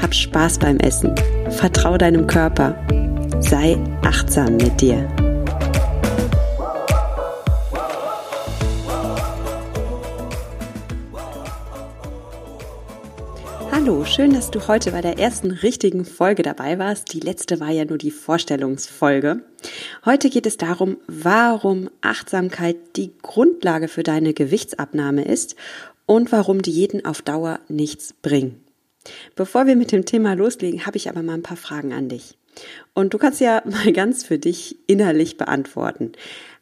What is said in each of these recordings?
Hab Spaß beim Essen, vertrau deinem Körper, sei achtsam mit dir. Hallo, schön, dass du heute bei der ersten richtigen Folge dabei warst. Die letzte war ja nur die Vorstellungsfolge. Heute geht es darum, warum Achtsamkeit die Grundlage für deine Gewichtsabnahme ist und warum Diäten auf Dauer nichts bringen. Bevor wir mit dem Thema loslegen, habe ich aber mal ein paar Fragen an dich. Und du kannst ja mal ganz für dich innerlich beantworten.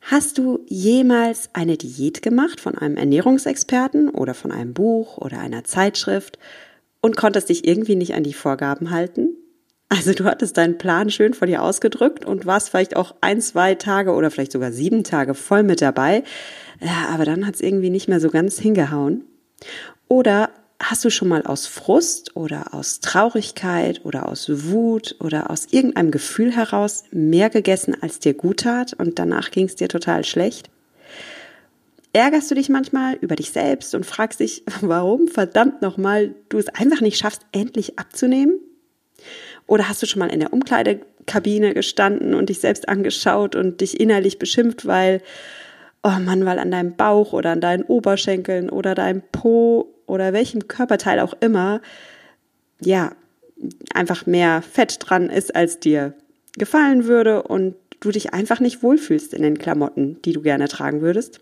Hast du jemals eine Diät gemacht von einem Ernährungsexperten oder von einem Buch oder einer Zeitschrift und konntest dich irgendwie nicht an die Vorgaben halten? Also du hattest deinen Plan schön vor dir ausgedrückt und warst vielleicht auch ein, zwei Tage oder vielleicht sogar sieben Tage voll mit dabei. Ja, aber dann hat es irgendwie nicht mehr so ganz hingehauen. Oder hast du schon mal aus Frust oder aus Traurigkeit oder aus Wut oder aus irgendeinem Gefühl heraus mehr gegessen, als dir gut tat und danach ging es dir total schlecht? Ärgerst du dich manchmal über dich selbst und fragst dich, warum verdammt nochmal du es einfach nicht schaffst, endlich abzunehmen? Oder hast du schon mal in der Umkleidekabine gestanden und dich selbst angeschaut und dich innerlich beschimpft, weil, oh Mann, weil an deinem Bauch oder an deinen Oberschenkeln oder deinem Po oder welchem Körperteil auch immer, ja, einfach mehr Fett dran ist, als dir gefallen würde und du dich einfach nicht wohlfühlst in den Klamotten, die du gerne tragen würdest?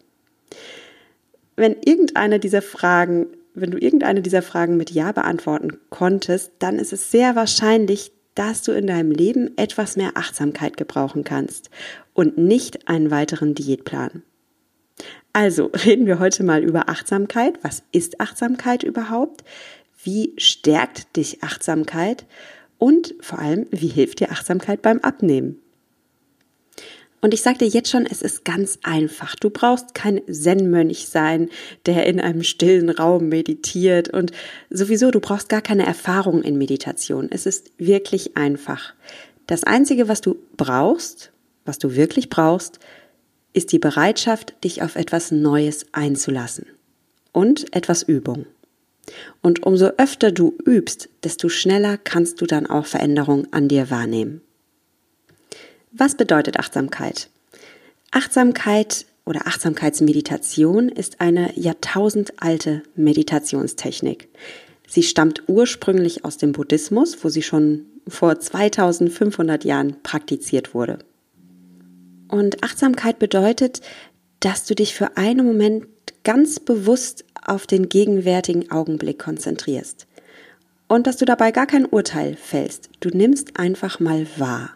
Wenn irgendeine dieser Fragen, wenn du irgendeine dieser Fragen mit Ja beantworten konntest, dann ist es sehr wahrscheinlich, dass du in deinem Leben etwas mehr Achtsamkeit gebrauchen kannst und nicht einen weiteren Diätplan. Also reden wir heute mal über Achtsamkeit. Was ist Achtsamkeit überhaupt? Wie stärkt dich Achtsamkeit? Und vor allem, wie hilft dir Achtsamkeit beim Abnehmen? Und ich sage dir jetzt schon, es ist ganz einfach. Du brauchst kein Zen-Mönch sein, der in einem stillen Raum meditiert. Und sowieso, du brauchst gar keine Erfahrung in Meditation. Es ist wirklich einfach. Das Einzige, was du brauchst, was du wirklich brauchst, ist die Bereitschaft, dich auf etwas Neues einzulassen. Und etwas Übung. Und umso öfter du übst, desto schneller kannst du dann auch Veränderungen an dir wahrnehmen. Was bedeutet Achtsamkeit? Achtsamkeit oder Achtsamkeitsmeditation ist eine jahrtausendalte Meditationstechnik. Sie stammt ursprünglich aus dem Buddhismus, wo sie schon vor 2500 Jahren praktiziert wurde. Und Achtsamkeit bedeutet, dass du dich für einen Moment ganz bewusst auf den gegenwärtigen Augenblick konzentrierst. Und dass du dabei gar kein Urteil fällst. Du nimmst einfach mal wahr.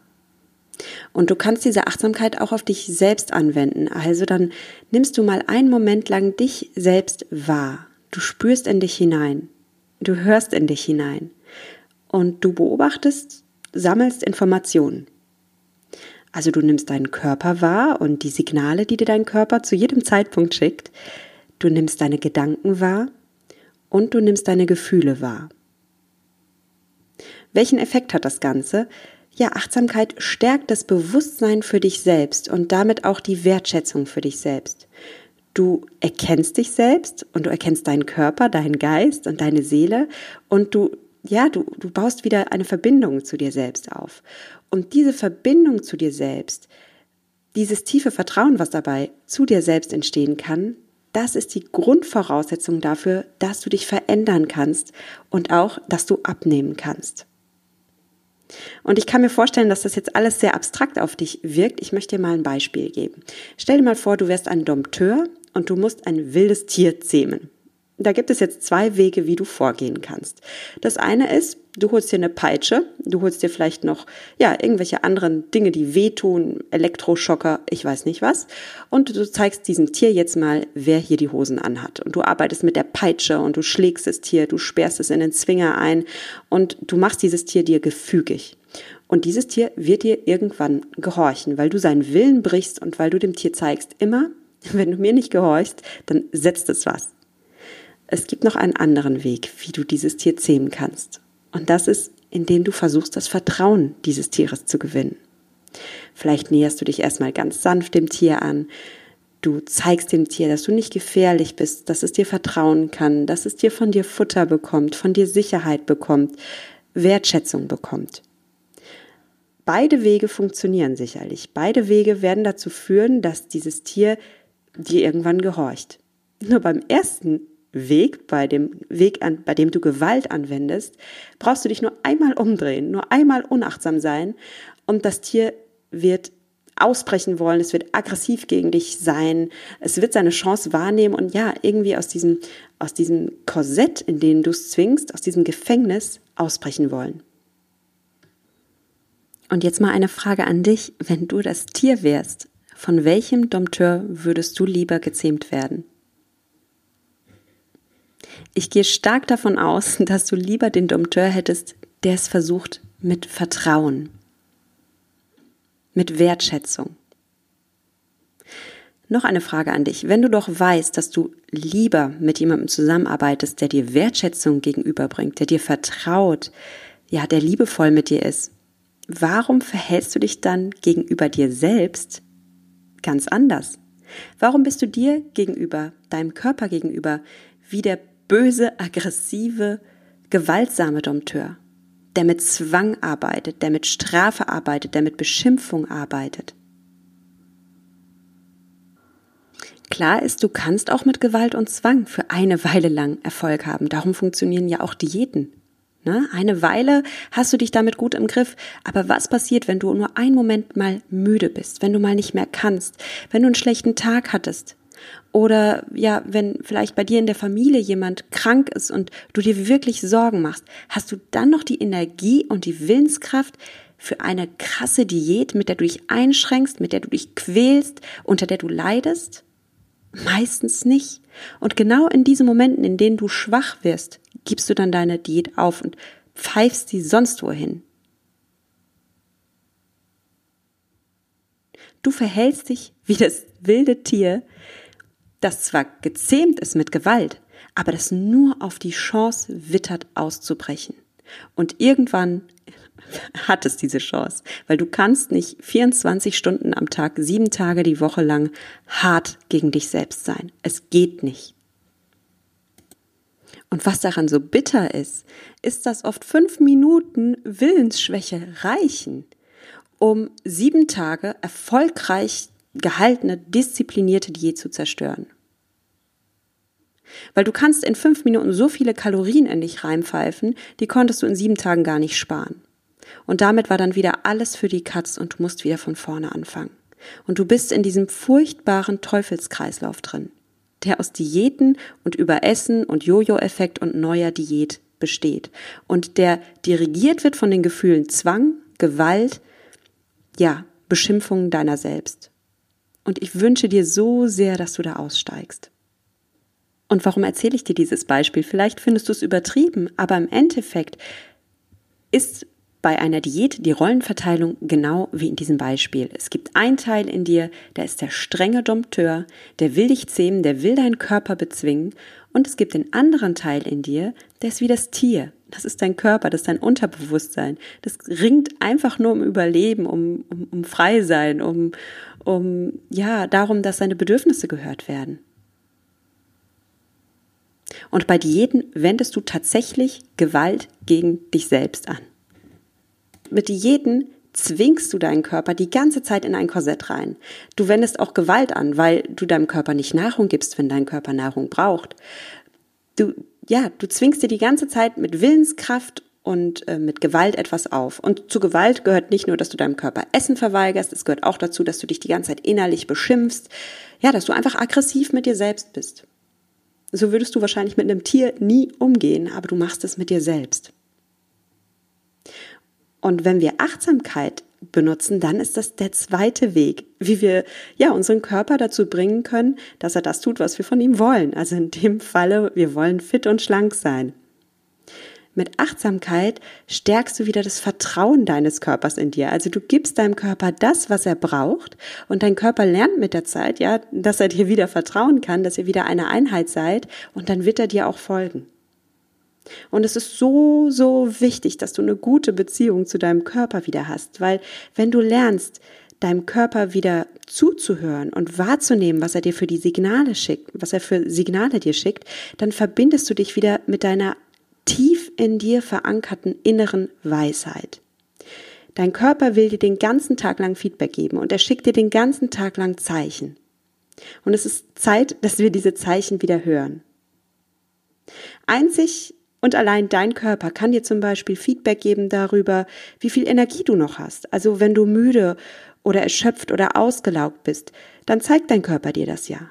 Und du kannst diese Achtsamkeit auch auf dich selbst anwenden. Also dann nimmst du mal einen Moment lang dich selbst wahr. Du spürst in dich hinein. Du hörst in dich hinein. Und du beobachtest, sammelst Informationen. Also du nimmst deinen Körper wahr und die Signale, die dir dein Körper zu jedem Zeitpunkt schickt. Du nimmst deine Gedanken wahr und du nimmst deine Gefühle wahr. Welchen Effekt hat das Ganze? Ja, Achtsamkeit stärkt das Bewusstsein für dich selbst und damit auch die Wertschätzung für dich selbst. Du erkennst dich selbst und du erkennst deinen Körper, deinen Geist und deine Seele und du, ja, du, du baust wieder eine Verbindung zu dir selbst auf. Und diese Verbindung zu dir selbst, dieses tiefe Vertrauen, was dabei zu dir selbst entstehen kann, das ist die Grundvoraussetzung dafür, dass du dich verändern kannst und auch, dass du abnehmen kannst. Und ich kann mir vorstellen, dass das jetzt alles sehr abstrakt auf dich wirkt. Ich möchte dir mal ein Beispiel geben. Stell dir mal vor, du wärst ein Dompteur und du musst ein wildes Tier zähmen. Da gibt es jetzt zwei Wege, wie du vorgehen kannst. Das eine ist, du holst dir eine Peitsche, du holst dir vielleicht noch, ja, irgendwelche anderen Dinge, die wehtun, Elektroschocker, ich weiß nicht was. Und du zeigst diesem Tier jetzt mal, wer hier die Hosen anhat. Und du arbeitest mit der Peitsche und du schlägst das Tier, du sperrst es in den Zwinger ein und du machst dieses Tier dir gefügig. Und dieses Tier wird dir irgendwann gehorchen, weil du seinen Willen brichst und weil du dem Tier zeigst, immer, wenn du mir nicht gehorchst, dann setzt es was. Es gibt noch einen anderen Weg, wie du dieses Tier zähmen kannst. Und das ist, indem du versuchst, das Vertrauen dieses Tieres zu gewinnen. Vielleicht näherst du dich erstmal ganz sanft dem Tier an. Du zeigst dem Tier, dass du nicht gefährlich bist, dass es dir vertrauen kann, dass es dir von dir Futter bekommt, von dir Sicherheit bekommt, Wertschätzung bekommt. Beide Wege funktionieren sicherlich. Beide Wege werden dazu führen, dass dieses Tier dir irgendwann gehorcht. Nur beim ersten Weg, bei dem Weg, an, bei dem du Gewalt anwendest, brauchst du dich nur einmal umdrehen, nur einmal unachtsam sein und das Tier wird ausbrechen wollen, es wird aggressiv gegen dich sein, es wird seine Chance wahrnehmen und ja, irgendwie aus diesem, aus diesem Korsett, in dem du es zwingst, aus diesem Gefängnis ausbrechen wollen. Und jetzt mal eine Frage an dich, wenn du das Tier wärst, von welchem Dompteur würdest du lieber gezähmt werden? Ich gehe stark davon aus, dass du lieber den Dompteur hättest, der es versucht mit Vertrauen, mit Wertschätzung. Noch eine Frage an dich. Wenn du doch weißt, dass du lieber mit jemandem zusammenarbeitest, der dir Wertschätzung gegenüberbringt, der dir vertraut, ja, der liebevoll mit dir ist, warum verhältst du dich dann gegenüber dir selbst ganz anders? Warum bist du dir gegenüber, deinem Körper gegenüber, wie der böse, aggressive, gewaltsame Dompteur, der mit Zwang arbeitet, der mit Strafe arbeitet, der mit Beschimpfung arbeitet. Klar ist, du kannst auch mit Gewalt und Zwang für eine Weile lang Erfolg haben. Darum funktionieren ja auch Diäten. Ne? Eine Weile hast du dich damit gut im Griff. Aber was passiert, wenn du nur einen Moment mal müde bist, wenn du mal nicht mehr kannst, wenn du einen schlechten Tag hattest, oder ja, wenn vielleicht bei dir in der Familie jemand krank ist und du dir wirklich Sorgen machst, hast du dann noch die Energie und die Willenskraft für eine krasse Diät, mit der du dich einschränkst, mit der du dich quälst, unter der du leidest? Meistens nicht. Und genau in diesen Momenten, in denen du schwach wirst, gibst du dann deine Diät auf und pfeifst sie sonst wohin. Du verhältst dich wie das wilde Tier, das zwar gezähmt ist mit Gewalt, aber das nur auf die Chance wittert auszubrechen. Und irgendwann hat es diese Chance, weil du kannst nicht 24 Stunden am Tag, sieben Tage die Woche lang hart gegen dich selbst sein. Es geht nicht. Und was daran so bitter ist, ist, dass oft fünf Minuten Willensschwäche reichen, um sieben Tage erfolgreich gehaltene, disziplinierte Diät zu zerstören. Weil du kannst in fünf Minuten so viele Kalorien in dich reinpfeifen, die konntest du in sieben Tagen gar nicht sparen. Und damit war dann wieder alles für die Katz und du musst wieder von vorne anfangen. Und du bist in diesem furchtbaren Teufelskreislauf drin, der aus Diäten und Überessen und Jojo-Effekt und neuer Diät besteht und der dirigiert wird von den Gefühlen Zwang, Gewalt, ja, Beschimpfungen deiner selbst. Und ich wünsche dir so sehr, dass du da aussteigst. Und warum erzähle ich dir dieses Beispiel? Vielleicht findest du es übertrieben, aber im Endeffekt ist bei einer Diät die Rollenverteilung genau wie in diesem Beispiel. Es gibt einen Teil in dir, der ist der strenge Dompteur, der will dich zähmen, der will deinen Körper bezwingen. Und es gibt den anderen Teil in dir, der ist wie das Tier. Das ist dein Körper, das ist dein Unterbewusstsein. Das ringt einfach nur um Überleben, um, um, um Freisein, um, um, ja, darum, dass seine Bedürfnisse gehört werden. Und bei Diäten wendest du tatsächlich Gewalt gegen dich selbst an. Mit Diäten zwingst du deinen Körper die ganze Zeit in ein Korsett rein. Du wendest auch Gewalt an, weil du deinem Körper nicht Nahrung gibst, wenn dein Körper Nahrung braucht. Du, ja, du zwingst dir die ganze Zeit mit Willenskraft und äh, mit Gewalt etwas auf. Und zu Gewalt gehört nicht nur, dass du deinem Körper Essen verweigerst, es gehört auch dazu, dass du dich die ganze Zeit innerlich beschimpfst, ja, dass du einfach aggressiv mit dir selbst bist. So würdest du wahrscheinlich mit einem Tier nie umgehen, aber du machst es mit dir selbst. Und wenn wir Achtsamkeit benutzen, dann ist das der zweite Weg, wie wir ja unseren Körper dazu bringen können, dass er das tut, was wir von ihm wollen. Also in dem Falle, wir wollen fit und schlank sein. Mit Achtsamkeit stärkst du wieder das Vertrauen deines Körpers in dir. Also du gibst deinem Körper das, was er braucht und dein Körper lernt mit der Zeit, ja, dass er dir wieder vertrauen kann, dass ihr wieder eine Einheit seid und dann wird er dir auch folgen. Und es ist so, so wichtig, dass du eine gute Beziehung zu deinem Körper wieder hast, weil wenn du lernst, deinem Körper wieder zuzuhören und wahrzunehmen, was er dir für die Signale schickt, was er für Signale dir schickt, dann verbindest du dich wieder mit deiner tief in dir verankerten inneren Weisheit. Dein Körper will dir den ganzen Tag lang Feedback geben und er schickt dir den ganzen Tag lang Zeichen. Und es ist Zeit, dass wir diese Zeichen wieder hören. Einzig und allein dein Körper kann dir zum Beispiel Feedback geben darüber, wie viel Energie du noch hast. Also wenn du müde oder erschöpft oder ausgelaugt bist, dann zeigt dein Körper dir das ja.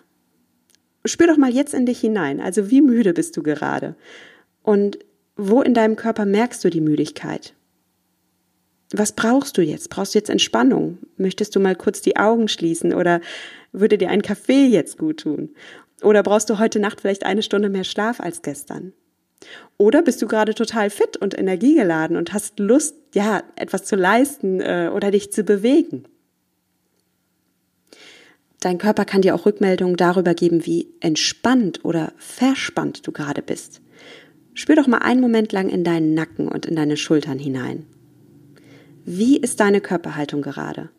Spür doch mal jetzt in dich hinein. Also wie müde bist du gerade? Und wo in deinem Körper merkst du die Müdigkeit? Was brauchst du jetzt? Brauchst du jetzt Entspannung? Möchtest du mal kurz die Augen schließen oder würde dir ein Kaffee jetzt gut tun? Oder brauchst du heute Nacht vielleicht eine Stunde mehr Schlaf als gestern? Oder bist du gerade total fit und energiegeladen und hast Lust, ja, etwas zu leisten äh, oder dich zu bewegen? Dein Körper kann dir auch Rückmeldungen darüber geben, wie entspannt oder verspannt du gerade bist. Spür doch mal einen Moment lang in deinen Nacken und in deine Schultern hinein. Wie ist deine Körperhaltung gerade?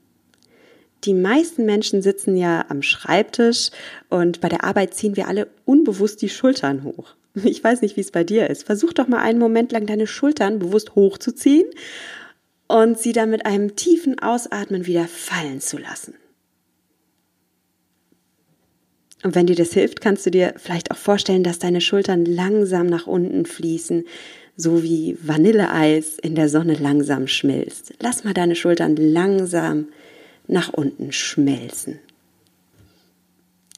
Die meisten Menschen sitzen ja am Schreibtisch und bei der Arbeit ziehen wir alle unbewusst die Schultern hoch. Ich weiß nicht, wie es bei dir ist. Versuch doch mal einen Moment lang deine Schultern bewusst hochzuziehen und sie dann mit einem tiefen Ausatmen wieder fallen zu lassen. Und wenn dir das hilft, kannst du dir vielleicht auch vorstellen, dass deine Schultern langsam nach unten fließen, so wie Vanilleeis in der Sonne langsam schmilzt. Lass mal deine Schultern langsam nach unten schmelzen.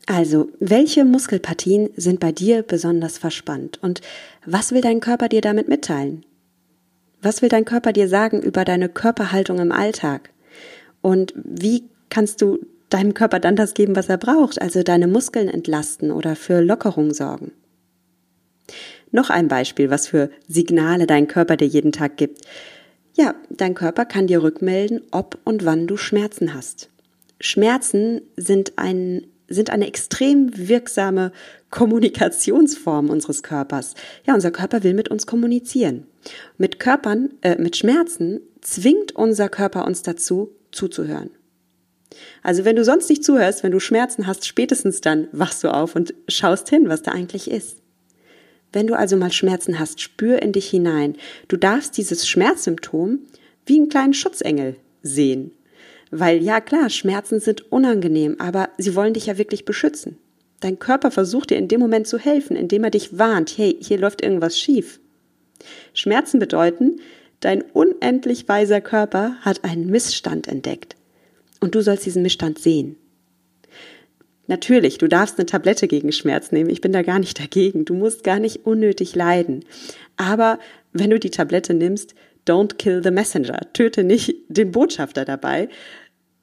Also, welche Muskelpartien sind bei dir besonders verspannt und was will dein Körper dir damit mitteilen? Was will dein Körper dir sagen über deine Körperhaltung im Alltag? Und wie kannst du deinem Körper dann das geben, was er braucht, also deine Muskeln entlasten oder für Lockerung sorgen. Noch ein Beispiel, was für Signale dein Körper dir jeden Tag gibt. Ja, dein Körper kann dir rückmelden, ob und wann du Schmerzen hast. Schmerzen sind ein sind eine extrem wirksame Kommunikationsform unseres Körpers. Ja, unser Körper will mit uns kommunizieren. Mit Körpern, äh, mit Schmerzen zwingt unser Körper uns dazu, zuzuhören. Also wenn du sonst nicht zuhörst, wenn du Schmerzen hast, spätestens dann wachst du auf und schaust hin, was da eigentlich ist. Wenn du also mal Schmerzen hast, spür in dich hinein. Du darfst dieses Schmerzsymptom wie einen kleinen Schutzengel sehen. Weil ja klar, Schmerzen sind unangenehm, aber sie wollen dich ja wirklich beschützen. Dein Körper versucht dir in dem Moment zu helfen, indem er dich warnt, hey, hier läuft irgendwas schief. Schmerzen bedeuten, dein unendlich weiser Körper hat einen Missstand entdeckt. Und du sollst diesen Missstand sehen. Natürlich, du darfst eine Tablette gegen Schmerz nehmen. Ich bin da gar nicht dagegen. Du musst gar nicht unnötig leiden. Aber wenn du die Tablette nimmst, don't kill the messenger. Töte nicht den Botschafter dabei,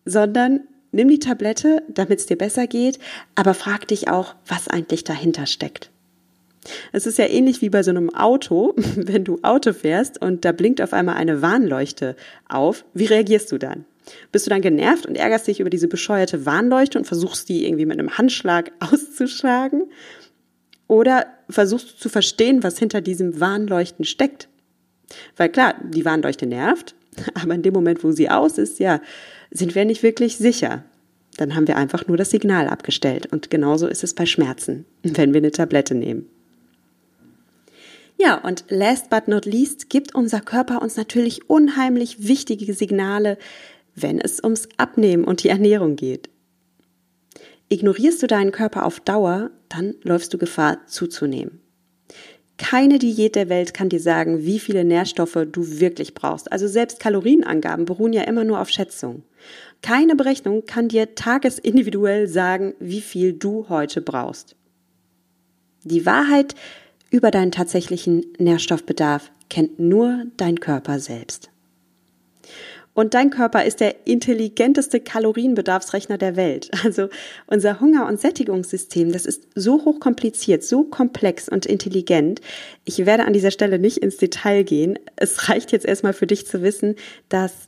sondern nimm die Tablette, damit es dir besser geht, aber frag dich auch, was eigentlich dahinter steckt. Es ist ja ähnlich wie bei so einem Auto, wenn du Auto fährst und da blinkt auf einmal eine Warnleuchte auf. Wie reagierst du dann? Bist du dann genervt und ärgerst dich über diese bescheuerte Warnleuchte und versuchst die irgendwie mit einem Handschlag auszuschlagen? Oder versuchst du zu verstehen, was hinter diesem Warnleuchten steckt? Weil klar, die Warnleuchte nervt, aber in dem Moment, wo sie aus ist, ja, sind wir nicht wirklich sicher. Dann haben wir einfach nur das Signal abgestellt. Und genauso ist es bei Schmerzen, wenn wir eine Tablette nehmen. Ja, und last but not least gibt unser Körper uns natürlich unheimlich wichtige Signale, wenn es ums Abnehmen und die Ernährung geht. Ignorierst du deinen Körper auf Dauer, dann läufst du Gefahr zuzunehmen. Keine Diät der Welt kann dir sagen, wie viele Nährstoffe du wirklich brauchst. Also selbst Kalorienangaben beruhen ja immer nur auf Schätzung. Keine Berechnung kann dir tagesindividuell sagen, wie viel du heute brauchst. Die Wahrheit über deinen tatsächlichen Nährstoffbedarf kennt nur dein Körper selbst. Und dein Körper ist der intelligenteste Kalorienbedarfsrechner der Welt. Also unser Hunger- und Sättigungssystem, das ist so hochkompliziert, so komplex und intelligent. Ich werde an dieser Stelle nicht ins Detail gehen. Es reicht jetzt erstmal für dich zu wissen, dass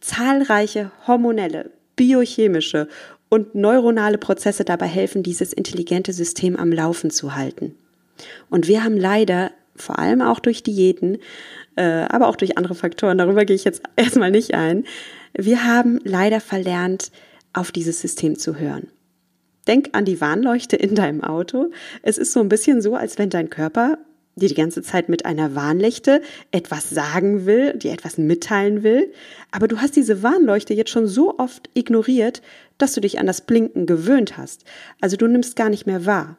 zahlreiche hormonelle, biochemische und neuronale Prozesse dabei helfen, dieses intelligente System am Laufen zu halten. Und wir haben leider vor allem auch durch Diäten, aber auch durch andere Faktoren, darüber gehe ich jetzt erstmal nicht ein, wir haben leider verlernt, auf dieses System zu hören. Denk an die Warnleuchte in deinem Auto. Es ist so ein bisschen so, als wenn dein Körper dir die ganze Zeit mit einer Warnleuchte etwas sagen will, dir etwas mitteilen will, aber du hast diese Warnleuchte jetzt schon so oft ignoriert, dass du dich an das Blinken gewöhnt hast. Also du nimmst gar nicht mehr wahr.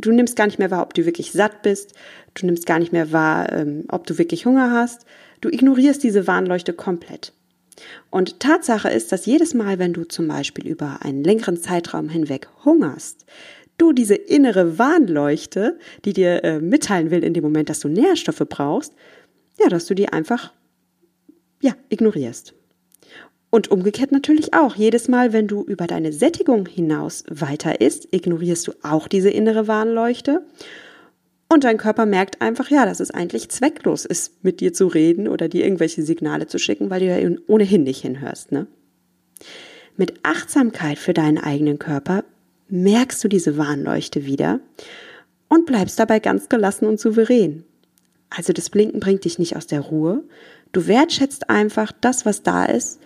Du nimmst gar nicht mehr wahr, ob du wirklich satt bist. Du nimmst gar nicht mehr wahr, ähm, ob du wirklich Hunger hast. Du ignorierst diese Warnleuchte komplett. Und Tatsache ist, dass jedes Mal, wenn du zum Beispiel über einen längeren Zeitraum hinweg hungerst, du diese innere Warnleuchte, die dir äh, mitteilen will in dem Moment, dass du Nährstoffe brauchst, ja, dass du die einfach, ja, ignorierst. Und umgekehrt natürlich auch. Jedes Mal, wenn du über deine Sättigung hinaus weiter isst, ignorierst du auch diese innere Warnleuchte. Und dein Körper merkt einfach, ja, dass es eigentlich zwecklos ist, mit dir zu reden oder dir irgendwelche Signale zu schicken, weil du ja ohnehin nicht hinhörst, ne? Mit Achtsamkeit für deinen eigenen Körper merkst du diese Warnleuchte wieder und bleibst dabei ganz gelassen und souverän. Also das Blinken bringt dich nicht aus der Ruhe. Du wertschätzt einfach das, was da ist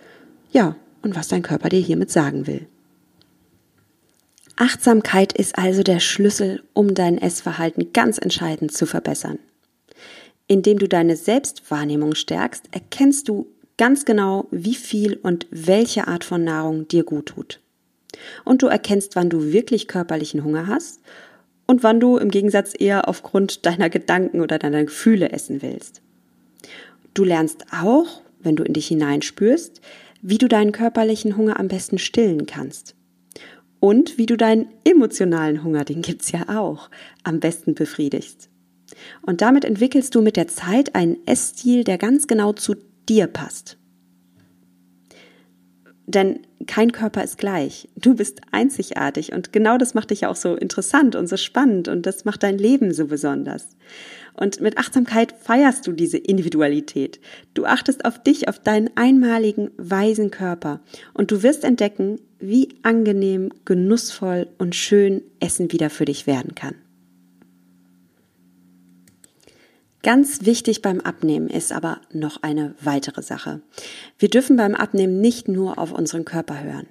ja, und was dein Körper dir hiermit sagen will. Achtsamkeit ist also der Schlüssel, um dein Essverhalten ganz entscheidend zu verbessern. Indem du deine Selbstwahrnehmung stärkst, erkennst du ganz genau, wie viel und welche Art von Nahrung dir gut tut. Und du erkennst, wann du wirklich körperlichen Hunger hast und wann du im Gegensatz eher aufgrund deiner Gedanken oder deiner Gefühle essen willst. Du lernst auch, wenn du in dich hineinspürst, wie du deinen körperlichen Hunger am besten stillen kannst. Und wie du deinen emotionalen Hunger, den gibt's ja auch, am besten befriedigst. Und damit entwickelst du mit der Zeit einen Essstil, der ganz genau zu dir passt. Denn kein Körper ist gleich. Du bist einzigartig und genau das macht dich ja auch so interessant und so spannend und das macht dein Leben so besonders. Und mit Achtsamkeit feierst du diese Individualität. Du achtest auf dich, auf deinen einmaligen, weisen Körper. Und du wirst entdecken, wie angenehm, genussvoll und schön Essen wieder für dich werden kann. Ganz wichtig beim Abnehmen ist aber noch eine weitere Sache. Wir dürfen beim Abnehmen nicht nur auf unseren Körper hören.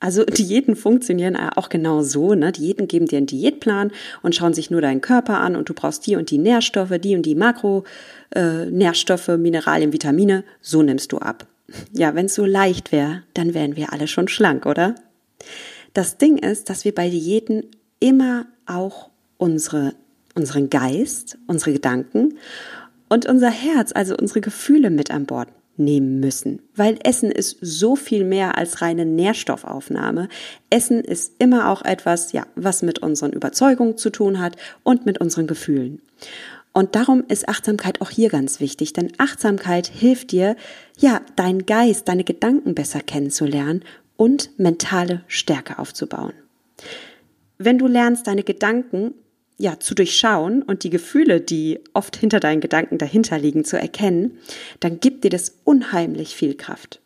Also Diäten funktionieren auch genau so. Ne? Diäten geben dir einen Diätplan und schauen sich nur deinen Körper an und du brauchst die und die Nährstoffe, die und die Makronährstoffe, äh, Mineralien, Vitamine. So nimmst du ab. Ja, wenn es so leicht wäre, dann wären wir alle schon schlank, oder? Das Ding ist, dass wir bei Diäten immer auch unsere, unseren Geist, unsere Gedanken und unser Herz, also unsere Gefühle mit an Bord nehmen müssen, weil Essen ist so viel mehr als reine Nährstoffaufnahme. Essen ist immer auch etwas, ja, was mit unseren Überzeugungen zu tun hat und mit unseren Gefühlen. Und darum ist Achtsamkeit auch hier ganz wichtig, denn Achtsamkeit hilft dir, ja, deinen Geist, deine Gedanken besser kennenzulernen und mentale Stärke aufzubauen. Wenn du lernst, deine Gedanken ja, zu durchschauen und die Gefühle, die oft hinter deinen Gedanken dahinter liegen, zu erkennen, dann gibt dir das unheimlich viel Kraft.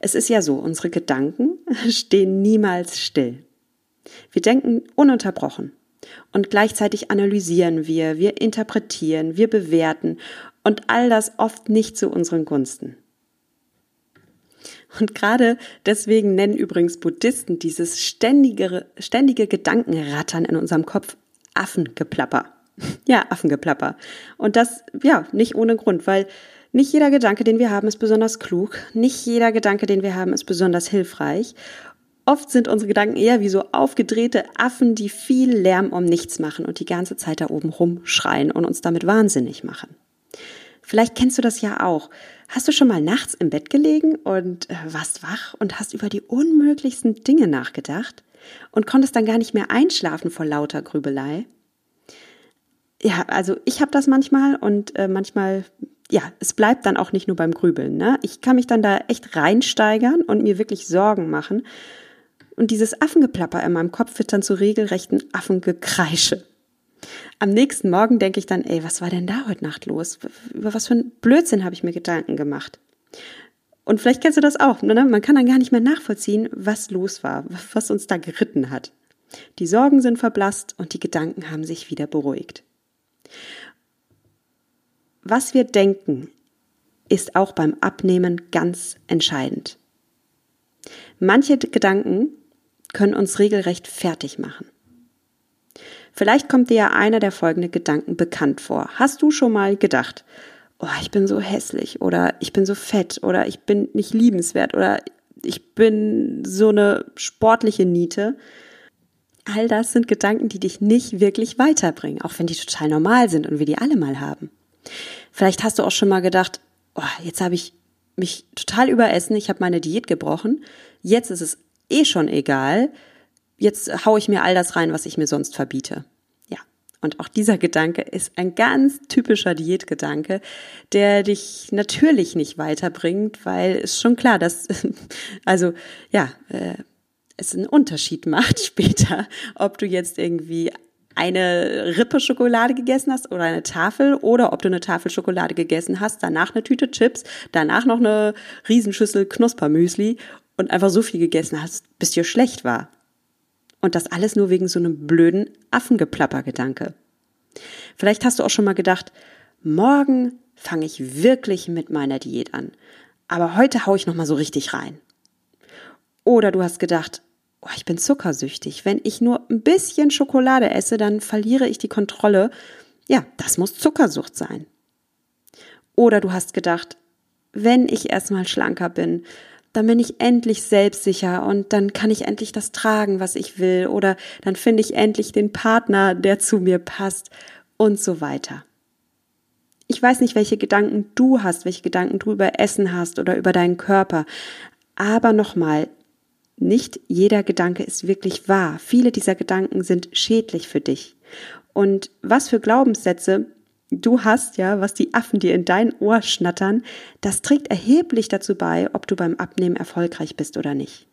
Es ist ja so, unsere Gedanken stehen niemals still. Wir denken ununterbrochen und gleichzeitig analysieren wir, wir interpretieren, wir bewerten und all das oft nicht zu unseren Gunsten. Und gerade deswegen nennen übrigens Buddhisten dieses ständige, ständige Gedankenrattern in unserem Kopf Affengeplapper. Ja, Affengeplapper. Und das, ja, nicht ohne Grund, weil nicht jeder Gedanke, den wir haben, ist besonders klug. Nicht jeder Gedanke, den wir haben, ist besonders hilfreich. Oft sind unsere Gedanken eher wie so aufgedrehte Affen, die viel Lärm um nichts machen und die ganze Zeit da oben rumschreien und uns damit wahnsinnig machen. Vielleicht kennst du das ja auch. Hast du schon mal nachts im Bett gelegen und äh, warst wach und hast über die unmöglichsten Dinge nachgedacht? Und konntest dann gar nicht mehr einschlafen vor lauter Grübelei. Ja, also ich habe das manchmal und äh, manchmal, ja, es bleibt dann auch nicht nur beim Grübeln. Ne? Ich kann mich dann da echt reinsteigern und mir wirklich Sorgen machen. Und dieses Affengeplapper in meinem Kopf wird dann zu regelrechten Affengekreische. Am nächsten Morgen denke ich dann, ey, was war denn da heute Nacht los? Über was für ein Blödsinn habe ich mir Gedanken gemacht? Und vielleicht kennst du das auch. Ne? Man kann dann gar nicht mehr nachvollziehen, was los war, was uns da geritten hat. Die Sorgen sind verblasst und die Gedanken haben sich wieder beruhigt. Was wir denken, ist auch beim Abnehmen ganz entscheidend. Manche Gedanken können uns regelrecht fertig machen. Vielleicht kommt dir ja einer der folgenden Gedanken bekannt vor. Hast du schon mal gedacht, oh, ich bin so hässlich oder ich bin so fett oder ich bin nicht liebenswert oder ich bin so eine sportliche Niete? All das sind Gedanken, die dich nicht wirklich weiterbringen, auch wenn die total normal sind und wir die alle mal haben. Vielleicht hast du auch schon mal gedacht, oh, jetzt habe ich mich total überessen, ich habe meine Diät gebrochen, jetzt ist es eh schon egal, jetzt haue ich mir all das rein, was ich mir sonst verbiete. Und auch dieser Gedanke ist ein ganz typischer Diätgedanke, der dich natürlich nicht weiterbringt, weil es schon klar, dass, also ja, äh, es einen Unterschied macht später, ob du jetzt irgendwie eine Rippe Schokolade gegessen hast oder eine Tafel oder ob du eine Tafel Schokolade gegessen hast, danach eine Tüte Chips, danach noch eine Riesenschüssel Knuspermüsli und einfach so viel gegessen hast, bis dir schlecht war. Und das alles nur wegen so einem blöden Affengeplapper-Gedanke. Vielleicht hast du auch schon mal gedacht, morgen fange ich wirklich mit meiner Diät an. Aber heute hau ich noch mal so richtig rein. Oder du hast gedacht, oh, ich bin zuckersüchtig. Wenn ich nur ein bisschen Schokolade esse, dann verliere ich die Kontrolle. Ja, das muss Zuckersucht sein. Oder du hast gedacht, wenn ich erstmal schlanker bin, dann bin ich endlich selbstsicher und dann kann ich endlich das tragen, was ich will oder dann finde ich endlich den Partner, der zu mir passt und so weiter. Ich weiß nicht, welche Gedanken du hast, welche Gedanken du über Essen hast oder über deinen Körper, aber nochmal, nicht jeder Gedanke ist wirklich wahr. Viele dieser Gedanken sind schädlich für dich. Und was für Glaubenssätze du hast, ja, was die Affen dir in dein Ohr schnattern, das trägt erheblich dazu bei, ob du beim Abnehmen erfolgreich bist oder nicht.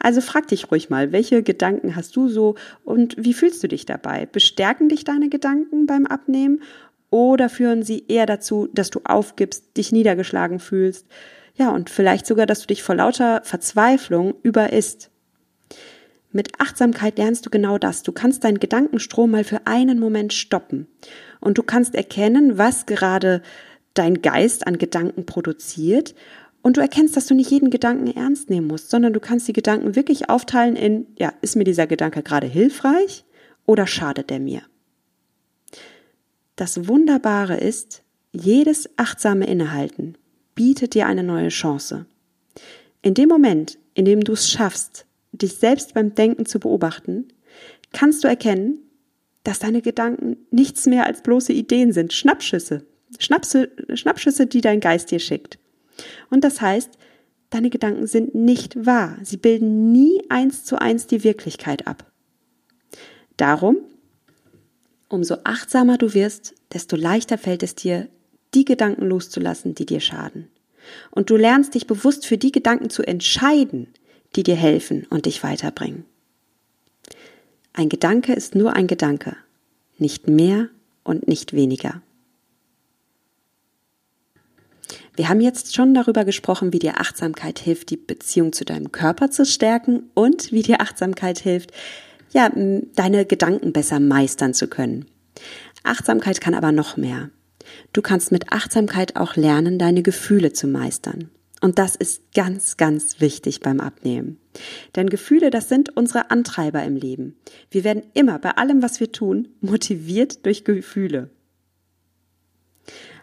Also frag dich ruhig mal, welche Gedanken hast du so und wie fühlst du dich dabei? Bestärken dich deine Gedanken beim Abnehmen oder führen sie eher dazu, dass du aufgibst, dich niedergeschlagen fühlst? Ja, und vielleicht sogar, dass du dich vor lauter Verzweiflung überisst. Mit Achtsamkeit lernst du genau das. Du kannst deinen Gedankenstrom mal für einen Moment stoppen. Und du kannst erkennen, was gerade dein Geist an Gedanken produziert. Und du erkennst, dass du nicht jeden Gedanken ernst nehmen musst, sondern du kannst die Gedanken wirklich aufteilen in, ja, ist mir dieser Gedanke gerade hilfreich oder schadet er mir? Das Wunderbare ist, jedes achtsame Innehalten bietet dir eine neue Chance. In dem Moment, in dem du es schaffst, dich selbst beim Denken zu beobachten, kannst du erkennen, dass deine Gedanken nichts mehr als bloße Ideen sind, Schnappschüsse, Schnapse, Schnappschüsse, die dein Geist dir schickt. Und das heißt, deine Gedanken sind nicht wahr. Sie bilden nie eins zu eins die Wirklichkeit ab. Darum, umso achtsamer du wirst, desto leichter fällt es dir, die Gedanken loszulassen, die dir schaden. Und du lernst dich bewusst für die Gedanken zu entscheiden, die dir helfen und dich weiterbringen. Ein Gedanke ist nur ein Gedanke, nicht mehr und nicht weniger. Wir haben jetzt schon darüber gesprochen, wie dir Achtsamkeit hilft, die Beziehung zu deinem Körper zu stärken und wie dir Achtsamkeit hilft, ja, deine Gedanken besser meistern zu können. Achtsamkeit kann aber noch mehr. Du kannst mit Achtsamkeit auch lernen, deine Gefühle zu meistern. Und das ist ganz, ganz wichtig beim Abnehmen. Denn Gefühle, das sind unsere Antreiber im Leben. Wir werden immer bei allem, was wir tun, motiviert durch Gefühle.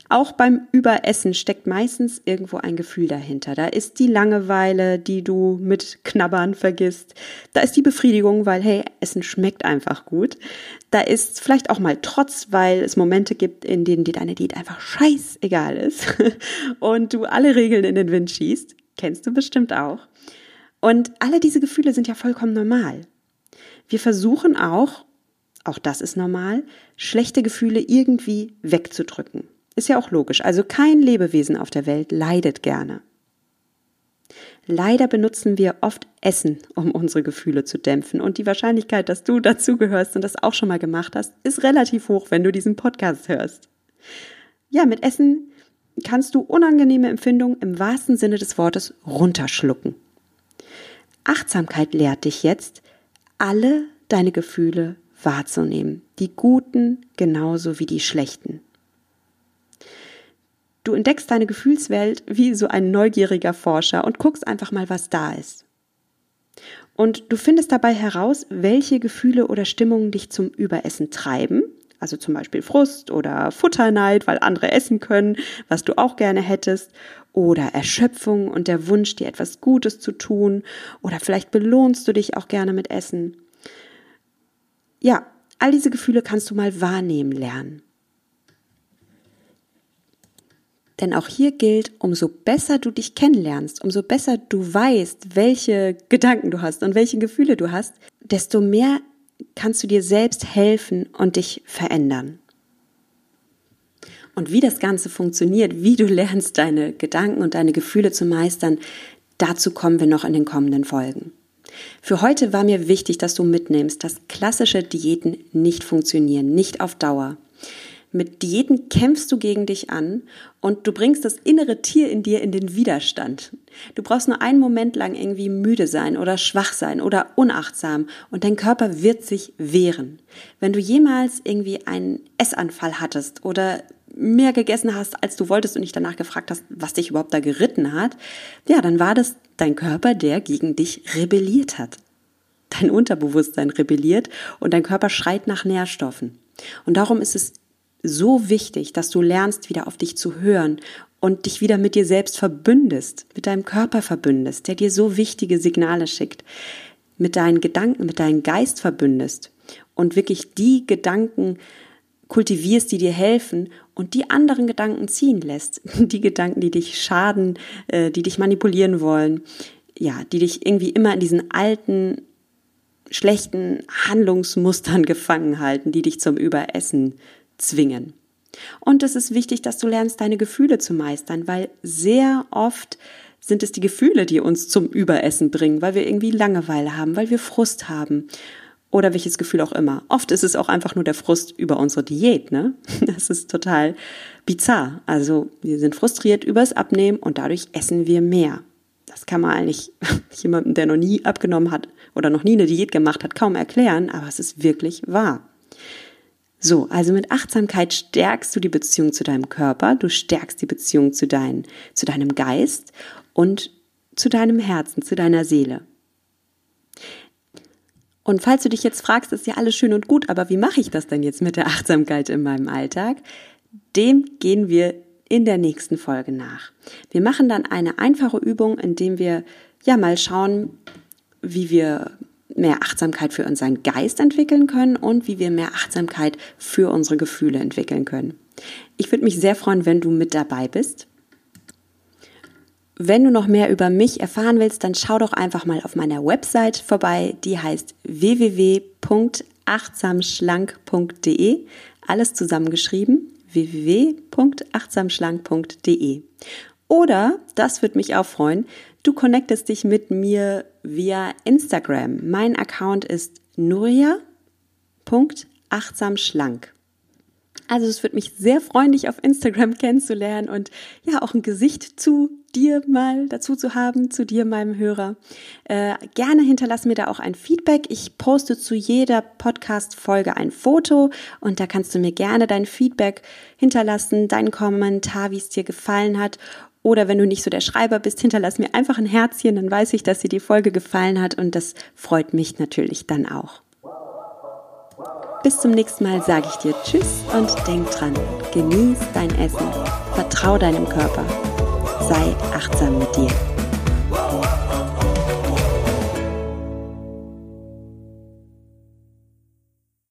Auch beim Überessen steckt meistens irgendwo ein Gefühl dahinter. Da ist die Langeweile, die du mit Knabbern vergisst. Da ist die Befriedigung, weil hey, Essen schmeckt einfach gut. Da ist vielleicht auch mal Trotz, weil es Momente gibt, in denen dir deine Diät einfach scheißegal ist und du alle Regeln in den Wind schießt. Kennst du bestimmt auch. Und alle diese Gefühle sind ja vollkommen normal. Wir versuchen auch, auch das ist normal, schlechte Gefühle irgendwie wegzudrücken. Ist ja auch logisch. Also kein Lebewesen auf der Welt leidet gerne. Leider benutzen wir oft Essen, um unsere Gefühle zu dämpfen. Und die Wahrscheinlichkeit, dass du dazugehörst und das auch schon mal gemacht hast, ist relativ hoch, wenn du diesen Podcast hörst. Ja, mit Essen kannst du unangenehme Empfindungen im wahrsten Sinne des Wortes runterschlucken. Achtsamkeit lehrt dich jetzt, alle deine Gefühle wahrzunehmen, die guten genauso wie die schlechten. Du entdeckst deine Gefühlswelt wie so ein neugieriger Forscher und guckst einfach mal, was da ist. Und du findest dabei heraus, welche Gefühle oder Stimmungen dich zum Überessen treiben. Also zum Beispiel Frust oder Futterneid, weil andere essen können, was du auch gerne hättest. Oder Erschöpfung und der Wunsch, dir etwas Gutes zu tun. Oder vielleicht belohnst du dich auch gerne mit Essen. Ja, all diese Gefühle kannst du mal wahrnehmen lernen. Denn auch hier gilt, umso besser du dich kennenlernst, umso besser du weißt, welche Gedanken du hast und welche Gefühle du hast, desto mehr kannst du dir selbst helfen und dich verändern. Und wie das Ganze funktioniert, wie du lernst, deine Gedanken und deine Gefühle zu meistern, dazu kommen wir noch in den kommenden Folgen. Für heute war mir wichtig, dass du mitnimmst, dass klassische Diäten nicht funktionieren, nicht auf Dauer. Mit Diäten kämpfst du gegen dich an und du bringst das innere Tier in dir in den Widerstand. Du brauchst nur einen Moment lang irgendwie müde sein oder schwach sein oder unachtsam und dein Körper wird sich wehren. Wenn du jemals irgendwie einen Essanfall hattest oder mehr gegessen hast, als du wolltest und dich danach gefragt hast, was dich überhaupt da geritten hat, ja, dann war das dein Körper, der gegen dich rebelliert hat. Dein Unterbewusstsein rebelliert und dein Körper schreit nach Nährstoffen. Und darum ist es so wichtig, dass du lernst, wieder auf dich zu hören und dich wieder mit dir selbst verbündest, mit deinem Körper verbündest, der dir so wichtige Signale schickt, mit deinen Gedanken, mit deinem Geist verbündest und wirklich die Gedanken kultivierst, die dir helfen und die anderen Gedanken ziehen lässt, die Gedanken, die dich schaden, äh, die dich manipulieren wollen, ja, die dich irgendwie immer in diesen alten schlechten Handlungsmustern gefangen halten, die dich zum Überessen zwingen. Und es ist wichtig, dass du lernst, deine Gefühle zu meistern, weil sehr oft sind es die Gefühle, die uns zum Überessen bringen, weil wir irgendwie Langeweile haben, weil wir Frust haben oder welches Gefühl auch immer. Oft ist es auch einfach nur der Frust über unsere Diät, ne? Das ist total bizarr. Also wir sind frustriert übers Abnehmen und dadurch essen wir mehr. Das kann man eigentlich jemandem, der noch nie abgenommen hat oder noch nie eine Diät gemacht hat, kaum erklären, aber es ist wirklich wahr. So, also mit Achtsamkeit stärkst du die Beziehung zu deinem Körper, du stärkst die Beziehung zu, dein, zu deinem Geist und zu deinem Herzen, zu deiner Seele. Und falls du dich jetzt fragst, ist ja alles schön und gut, aber wie mache ich das denn jetzt mit der Achtsamkeit in meinem Alltag? Dem gehen wir in der nächsten Folge nach. Wir machen dann eine einfache Übung, indem wir ja mal schauen, wie wir mehr Achtsamkeit für unseren Geist entwickeln können und wie wir mehr Achtsamkeit für unsere Gefühle entwickeln können. Ich würde mich sehr freuen, wenn du mit dabei bist. Wenn du noch mehr über mich erfahren willst, dann schau doch einfach mal auf meiner Website vorbei. Die heißt www.achtsamschlank.de. Alles zusammengeschrieben. www.achtsamschlank.de. Oder, das würde mich auch freuen, du connectest dich mit mir via Instagram. Mein Account ist nuria.achtsamschlank. Also es würde mich sehr freuen, dich auf Instagram kennenzulernen und ja auch ein Gesicht zu dir mal dazu zu haben, zu dir, meinem Hörer. Äh, gerne hinterlass mir da auch ein Feedback. Ich poste zu jeder Podcast-Folge ein Foto und da kannst du mir gerne dein Feedback hinterlassen, deinen Kommentar, wie es dir gefallen hat. Oder wenn du nicht so der Schreiber bist, hinterlass mir einfach ein Herzchen, dann weiß ich, dass dir die Folge gefallen hat und das freut mich natürlich dann auch. Bis zum nächsten Mal sage ich dir Tschüss und denk dran, genieß dein Essen, vertrau deinem Körper, sei achtsam mit dir.